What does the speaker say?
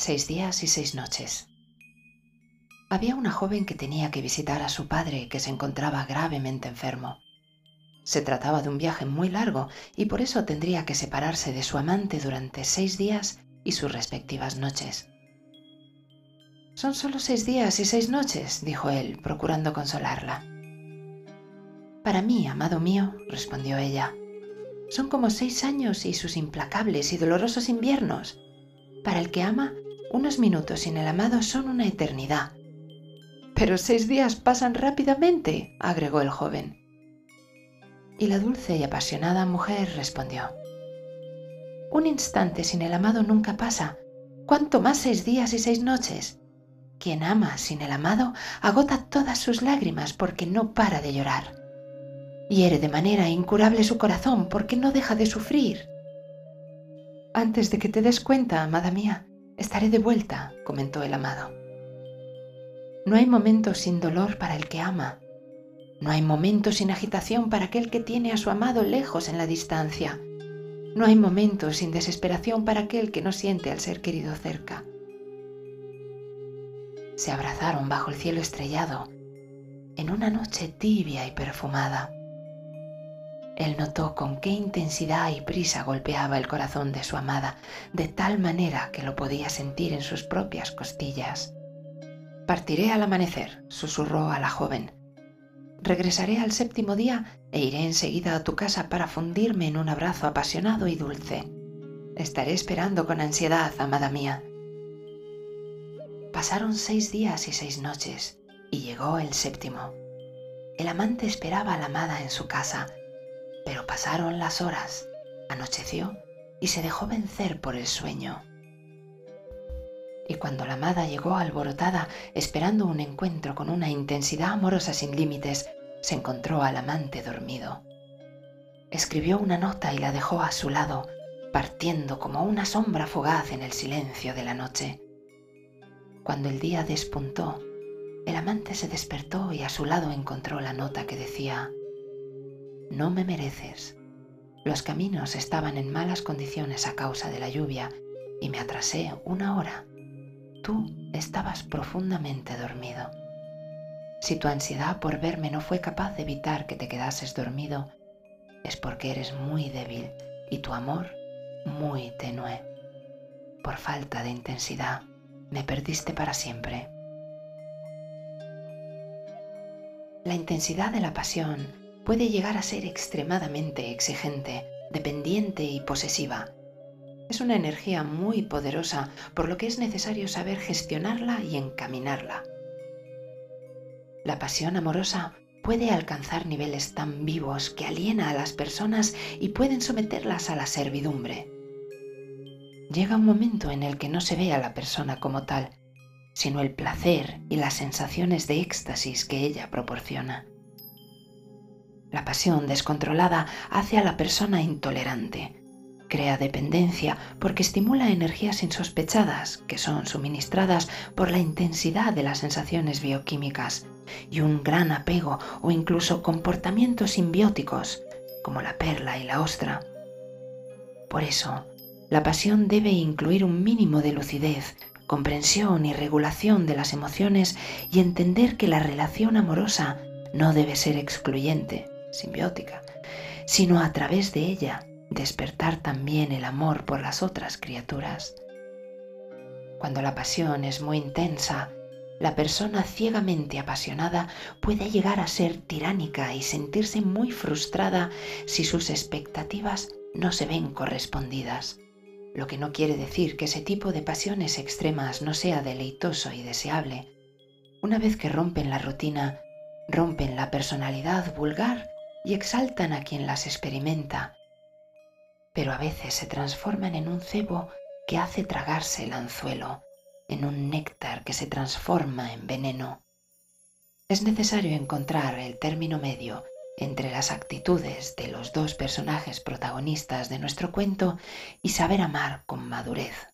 Seis días y seis noches. Había una joven que tenía que visitar a su padre que se encontraba gravemente enfermo. Se trataba de un viaje muy largo y por eso tendría que separarse de su amante durante seis días y sus respectivas noches. Son solo seis días y seis noches, dijo él, procurando consolarla. Para mí, amado mío, respondió ella, son como seis años y sus implacables y dolorosos inviernos. Para el que ama, unos minutos sin el amado son una eternidad. Pero seis días pasan rápidamente, agregó el joven. Y la dulce y apasionada mujer respondió, Un instante sin el amado nunca pasa, cuanto más seis días y seis noches. Quien ama sin el amado agota todas sus lágrimas porque no para de llorar. Hiere de manera incurable su corazón porque no deja de sufrir. Antes de que te des cuenta, amada mía, estaré de vuelta, comentó el amado. No hay momento sin dolor para el que ama. No hay momento sin agitación para aquel que tiene a su amado lejos en la distancia. No hay momento sin desesperación para aquel que no siente al ser querido cerca se abrazaron bajo el cielo estrellado en una noche tibia y perfumada. Él notó con qué intensidad y prisa golpeaba el corazón de su amada, de tal manera que lo podía sentir en sus propias costillas. Partiré al amanecer, susurró a la joven. Regresaré al séptimo día e iré enseguida a tu casa para fundirme en un abrazo apasionado y dulce. Estaré esperando con ansiedad, amada mía. Pasaron seis días y seis noches y llegó el séptimo. El amante esperaba a la amada en su casa, pero pasaron las horas, anocheció y se dejó vencer por el sueño. Y cuando la amada llegó alborotada, esperando un encuentro con una intensidad amorosa sin límites, se encontró al amante dormido. Escribió una nota y la dejó a su lado, partiendo como una sombra fugaz en el silencio de la noche. Cuando el día despuntó, el amante se despertó y a su lado encontró la nota que decía, No me mereces. Los caminos estaban en malas condiciones a causa de la lluvia y me atrasé una hora. Tú estabas profundamente dormido. Si tu ansiedad por verme no fue capaz de evitar que te quedases dormido, es porque eres muy débil y tu amor muy tenue. Por falta de intensidad, me perdiste para siempre. La intensidad de la pasión puede llegar a ser extremadamente exigente, dependiente y posesiva. Es una energía muy poderosa, por lo que es necesario saber gestionarla y encaminarla. La pasión amorosa puede alcanzar niveles tan vivos que aliena a las personas y pueden someterlas a la servidumbre llega un momento en el que no se ve a la persona como tal, sino el placer y las sensaciones de éxtasis que ella proporciona. La pasión descontrolada hace a la persona intolerante, crea dependencia porque estimula energías insospechadas que son suministradas por la intensidad de las sensaciones bioquímicas y un gran apego o incluso comportamientos simbióticos como la perla y la ostra. Por eso, la pasión debe incluir un mínimo de lucidez, comprensión y regulación de las emociones y entender que la relación amorosa no debe ser excluyente, simbiótica, sino a través de ella despertar también el amor por las otras criaturas. Cuando la pasión es muy intensa, la persona ciegamente apasionada puede llegar a ser tiránica y sentirse muy frustrada si sus expectativas no se ven correspondidas lo que no quiere decir que ese tipo de pasiones extremas no sea deleitoso y deseable. Una vez que rompen la rutina, rompen la personalidad vulgar y exaltan a quien las experimenta, pero a veces se transforman en un cebo que hace tragarse el anzuelo, en un néctar que se transforma en veneno. Es necesario encontrar el término medio entre las actitudes de los dos personajes protagonistas de nuestro cuento y saber amar con madurez.